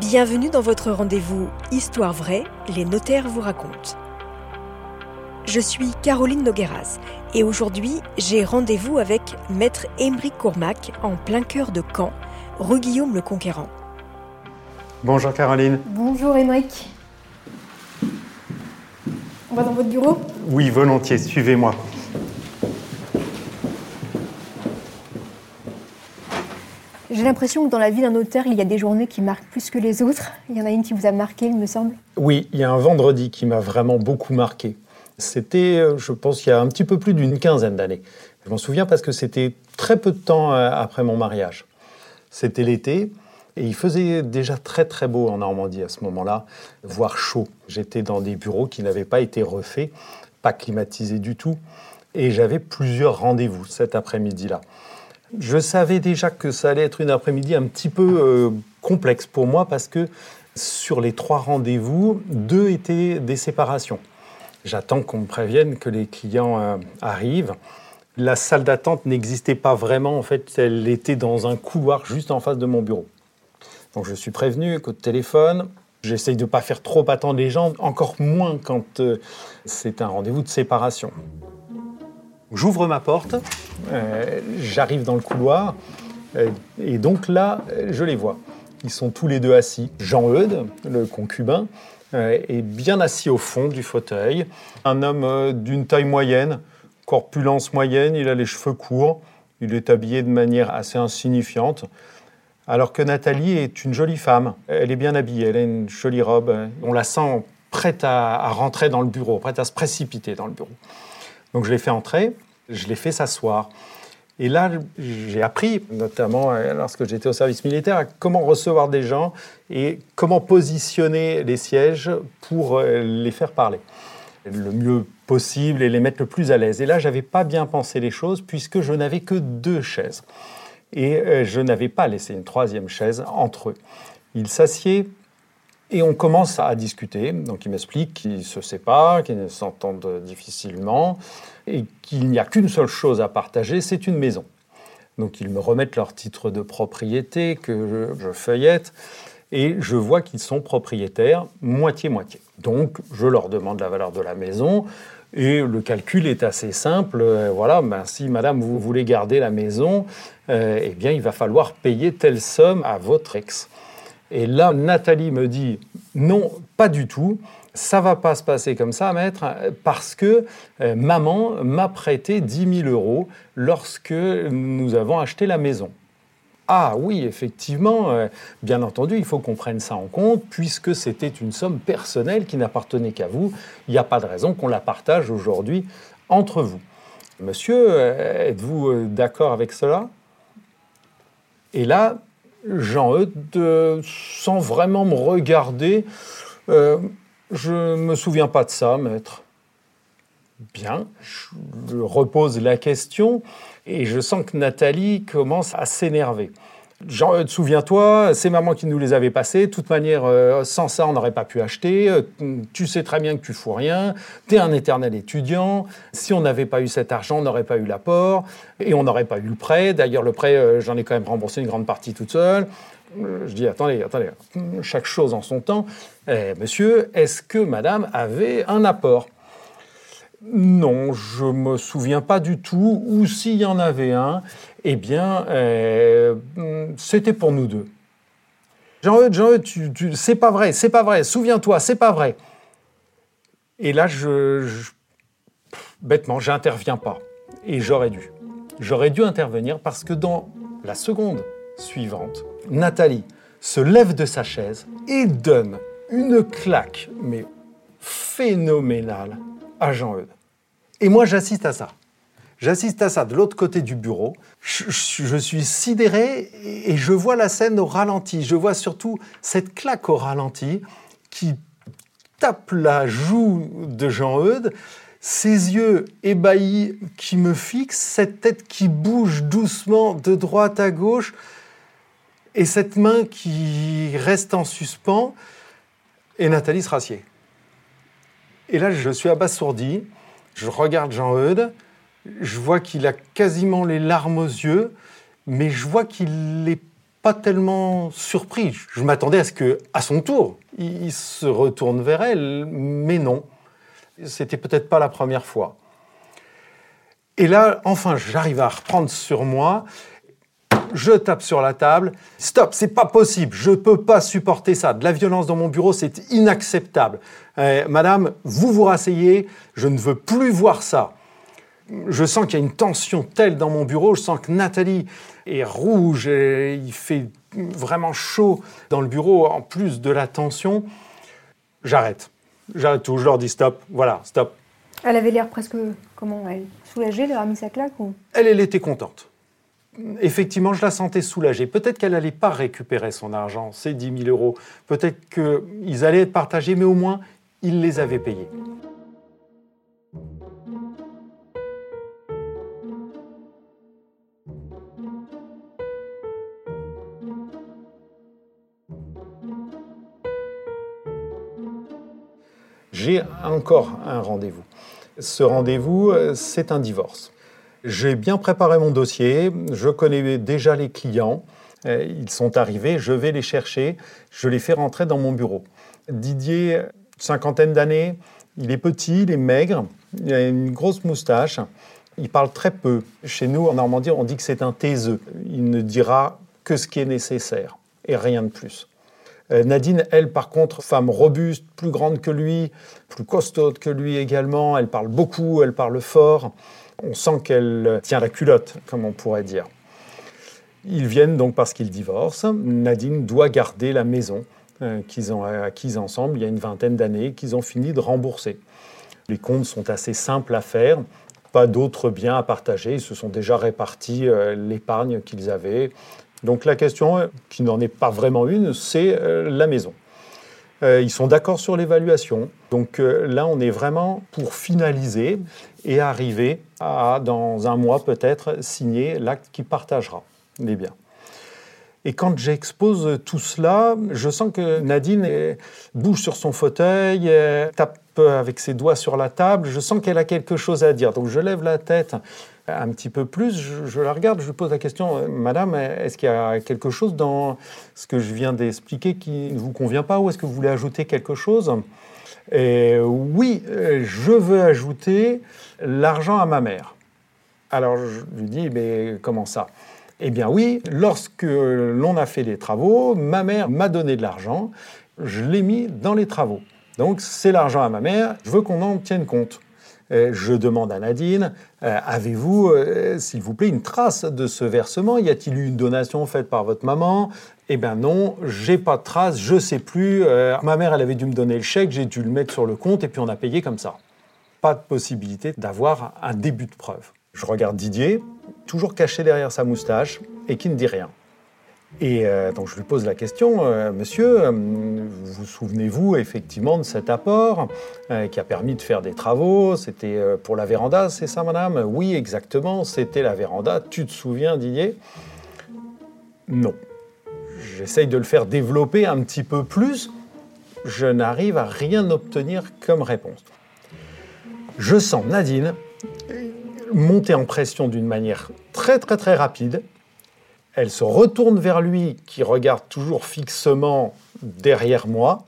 Bienvenue dans votre rendez-vous Histoire vraie, les notaires vous racontent. Je suis Caroline Nogueras et aujourd'hui j'ai rendez-vous avec Maître Émeric Courmac en plein cœur de Caen, rue Guillaume le Conquérant. Bonjour Caroline. Bonjour Émeric. On va dans votre bureau? Oui, volontiers, suivez-moi. J'ai l'impression que dans la vie d'un notaire, il y a des journées qui marquent plus que les autres. Il y en a une qui vous a marqué, il me semble. Oui, il y a un vendredi qui m'a vraiment beaucoup marqué. C'était, euh, je pense, il y a un petit peu plus d'une quinzaine d'années. Je m'en souviens parce que c'était très peu de temps euh, après mon mariage. C'était l'été et il faisait déjà très très beau en Normandie à ce moment-là, voire chaud. J'étais dans des bureaux qui n'avaient pas été refaits, pas climatisés du tout, et j'avais plusieurs rendez-vous cet après-midi-là. Je savais déjà que ça allait être une après-midi un petit peu euh, complexe pour moi parce que sur les trois rendez-vous, deux étaient des séparations. J'attends qu'on me prévienne que les clients euh, arrivent. La salle d'attente n'existait pas vraiment, en fait, elle était dans un couloir juste en face de mon bureau. Donc je suis prévenu, coup de téléphone, J'essaye de ne pas faire trop attendre les gens, encore moins quand euh, c'est un rendez-vous de séparation. J'ouvre ma porte, euh, j'arrive dans le couloir, euh, et donc là, je les vois. Ils sont tous les deux assis. Jean-Eudes, le concubin, euh, est bien assis au fond du fauteuil. Un homme d'une taille moyenne, corpulence moyenne, il a les cheveux courts, il est habillé de manière assez insignifiante. Alors que Nathalie est une jolie femme. Elle est bien habillée, elle a une jolie robe. On la sent prête à rentrer dans le bureau, prête à se précipiter dans le bureau. Donc je l'ai fait entrer, je l'ai fait s'asseoir. Et là, j'ai appris, notamment euh, lorsque j'étais au service militaire, comment recevoir des gens et comment positionner les sièges pour euh, les faire parler le mieux possible et les mettre le plus à l'aise. Et là, j'avais pas bien pensé les choses puisque je n'avais que deux chaises. Et euh, je n'avais pas laissé une troisième chaise entre eux. Ils s'assied et on commence à discuter. Donc il m'explique qu'ils se séparent, qu'ils s'entendent difficilement et qu'il n'y a qu'une seule chose à partager, c'est une maison. Donc ils me remettent leur titre de propriété que je, feuillette et je vois qu'ils sont propriétaires moitié-moitié. Donc je leur demande la valeur de la maison et le calcul est assez simple. Euh, voilà, ben, si madame vous voulez garder la maison, euh, eh bien il va falloir payer telle somme à votre ex. Et là, Nathalie me dit non, pas du tout. Ça va pas se passer comme ça, maître, parce que euh, maman m'a prêté 10 000 euros lorsque nous avons acheté la maison. Ah oui, effectivement, euh, bien entendu, il faut qu'on prenne ça en compte, puisque c'était une somme personnelle qui n'appartenait qu'à vous. Il n'y a pas de raison qu'on la partage aujourd'hui entre vous. Monsieur, euh, êtes-vous d'accord avec cela? Et là, Jean-Eudes, sans vraiment me regarder, euh, je ne me souviens pas de ça, maître. Bien, je repose la question et je sens que Nathalie commence à s'énerver. Euh, souviens-toi, c'est maman qui nous les avait passés. De toute manière, euh, sans ça, on n'aurait pas pu acheter. Euh, tu sais très bien que tu fous rien. Tu es un éternel étudiant. Si on n'avait pas eu cet argent, on n'aurait pas eu l'apport et on n'aurait pas eu le prêt. D'ailleurs, le prêt, j'en ai quand même remboursé une grande partie toute seule. Je dis, attendez, attendez, chaque chose en son temps. Eh, monsieur, est-ce que madame avait un apport? Non, je me souviens pas du tout. Ou s'il y en avait un, eh bien, euh, c'était pour nous deux. Jean-Eudes, Jean-Eudes, c'est pas vrai, c'est pas vrai. Souviens-toi, c'est pas vrai. Et là, je bêtement, j'interviens pas. Et j'aurais dû. J'aurais dû intervenir parce que dans la seconde suivante, Nathalie se lève de sa chaise et donne une claque, mais phénoménale, à Jean-Eudes. Et moi, j'assiste à ça. J'assiste à ça de l'autre côté du bureau. Je, suis sidéré et je vois la scène au ralenti. Je vois surtout cette claque au ralenti qui tape la joue de Jean-Eudes, ses yeux ébahis qui me fixent, cette tête qui bouge doucement de droite à gauche et cette main qui reste en suspens. Et Nathalie se rassied. Et là, je suis abasourdi. Je regarde Jean-Eudes. Je vois qu'il a quasiment les larmes aux yeux, mais je vois qu'il n'est pas tellement surpris. Je m'attendais à ce que, à son tour, il se retourne vers elle, mais non. C'était peut-être pas la première fois. Et là, enfin, j'arrive à reprendre sur moi. Je tape sur la table. Stop, c'est pas possible. Je peux pas supporter ça. De la violence dans mon bureau, c'est inacceptable. Euh, madame, vous vous rasseyez. Je ne veux plus voir ça. Je sens qu'il y a une tension telle dans mon bureau. Je sens que Nathalie est rouge. Et il fait vraiment chaud dans le bureau, en plus de la tension. J'arrête. J'arrête tout. Je leur dis stop. Voilà, stop. Elle avait l'air presque, comment, elle soulagée, a mis sa claque ou... Elle, elle était contente. Effectivement, je la sentais soulagée. Peut-être qu'elle n'allait pas récupérer son argent, ses 10 000 euros. Peut-être qu'ils allaient être partagés, mais au moins, il les avait payés. J'ai encore un rendez-vous. Ce rendez-vous, euh, c'est un divorce. J'ai bien préparé mon dossier, je connais déjà les clients, euh, ils sont arrivés, je vais les chercher, je les fais rentrer dans mon bureau. Didier, cinquantaine d'années, il est petit, il est maigre, il a une grosse moustache, il parle très peu. Chez nous, en Normandie, on dit que c'est un taiseux. Il ne dira que ce qui est nécessaire et rien de plus. Euh, Nadine, elle, par contre, femme robuste, plus grande que lui, plus costaude que lui également, elle parle beaucoup, elle parle fort. On sent qu'elle tient la culotte, comme on pourrait dire. Ils viennent donc parce qu'ils divorcent. Nadine doit garder la maison euh, qu'ils ont acquise ensemble il y a une vingtaine d'années, qu'ils ont fini de rembourser. Les comptes sont assez simples à faire, pas d'autres biens à partager. Ils se sont déjà répartis euh, l'épargne qu'ils avaient, donc la question, qui n'en est pas vraiment une, c'est euh, la maison. Euh, ils sont d'accord sur l'évaluation. Donc euh, là, on est vraiment pour finaliser et arriver à, dans un mois peut-être, signer l'acte qui partagera les biens. Et quand j'expose tout cela, je sens que Nadine bouge sur son fauteuil, tape avec ses doigts sur la table, je sens qu'elle a quelque chose à dire. Donc je lève la tête un petit peu plus, je, la regarde, je lui pose la question, euh, Madame, est-ce qu'il y a quelque chose dans ce que je viens d'expliquer qui ne vous convient pas ou est-ce que vous voulez ajouter quelque chose? Oui, je veux ajouter l'argent à ma mère. Alors je lui dis, mais comment ça? Eh bien oui, lorsque l'on a fait les travaux, ma mère m'a donné de l'argent, je l'ai mis dans les travaux. Donc c'est l'argent à ma mère, je veux qu'on en tienne compte. Euh, je demande à Nadine, euh, avez-vous, euh, s'il vous plaît, une trace de ce versement? Y a-t-il eu une donation faite par votre maman? Eh bien non, j'ai pas de trace, je sais plus. ma mère, elle avait dû me donner le chèque, j'ai dû le mettre sur le compte et puis on a payé comme ça. Pas de possibilité d'avoir un début de preuve. Je regarde Didier, toujours caché derrière sa moustache et qui ne dit rien. Et euh, donc je lui pose la question, euh, monsieur, euh, vous souvenez-vous effectivement de cet apport qui a permis de faire des travaux? C'était pour la véranda, c'est ça madame? Oui, exactement, c'était la véranda. Tu te souviens Didier? Non. J'essaye de le faire développer un petit peu plus. Je n'arrive à rien obtenir comme réponse. Je sens Nadine monter en pression d'une manière très très très rapide elle se retourne vers lui, qui regarde toujours fixement derrière moi.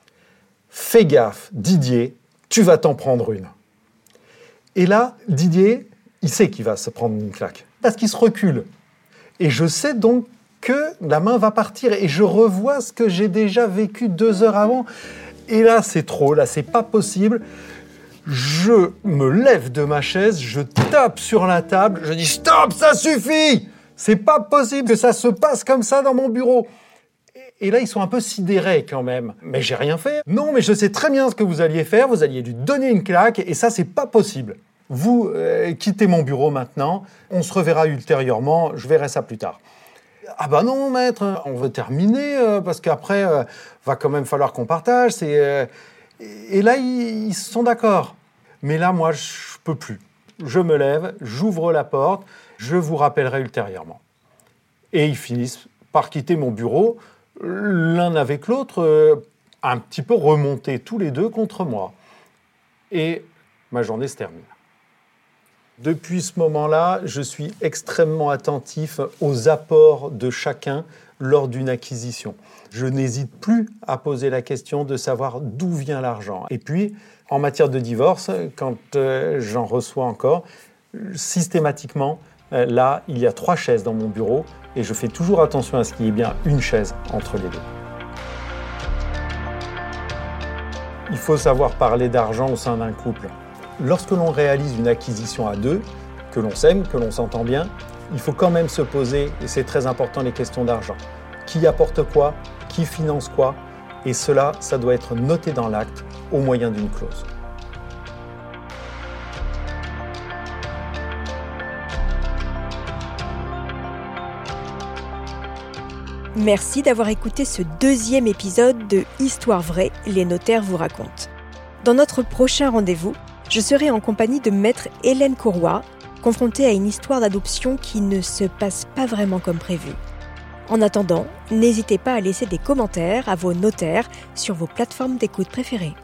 Fais gaffe, Didier, tu vas t'en prendre une. Et là, Didier, il sait qu'il va se prendre une claque, parce qu'il se recule. Et je sais donc que la main va partir, et je revois ce que j'ai déjà vécu deux heures avant. Et là, c'est trop, là, c'est pas possible. Je me lève de ma chaise, je tape sur la table, je dis stop, ça suffit c'est pas possible que ça se passe comme ça dans mon bureau. Et là, ils sont un peu sidérés quand même. Mais j'ai rien fait. Non, mais je sais très bien ce que vous alliez faire. Vous alliez lui donner une claque et ça, c'est pas possible. Vous euh, quittez mon bureau maintenant. On se reverra ultérieurement. Je verrai ça plus tard. Ah bah non, maître, on veut terminer euh, parce qu'après, euh, va quand même falloir qu'on partage. Et là, ils, ils sont d'accord. Mais là, moi, je peux plus. Je me lève, j'ouvre la porte. Je vous rappellerai ultérieurement. Et ils finissent par quitter mon bureau, l'un avec l'autre, euh, un petit peu remontés tous les deux contre moi. Et ma journée se termine. Depuis ce moment-là, je suis extrêmement attentif aux apports de chacun lors d'une acquisition. Je n'hésite plus à poser la question de savoir d'où vient l'argent. Et puis, en matière de divorce, quand euh, j'en reçois encore, systématiquement, là, il y a trois chaises dans mon bureau et je fais toujours attention à ce qu'il y ait bien une chaise entre les deux. Il faut savoir parler d'argent au sein d'un couple. Lorsque l'on réalise une acquisition à deux, que l'on s'aime, que l'on s'entend bien, il faut quand même se poser, et c'est très important, les questions d'argent. Qui apporte quoi Qui finance quoi Et cela, ça doit être noté dans l'acte au moyen d'une clause. Merci d'avoir écouté ce deuxième épisode de Histoire vraie, les notaires vous racontent. Dans notre prochain rendez-vous, je serai en compagnie de maître Hélène Courroy, confrontée à une histoire d'adoption qui ne se passe pas vraiment comme prévu. En attendant, n'hésitez pas à laisser des commentaires à vos notaires sur vos plateformes d'écoute préférées.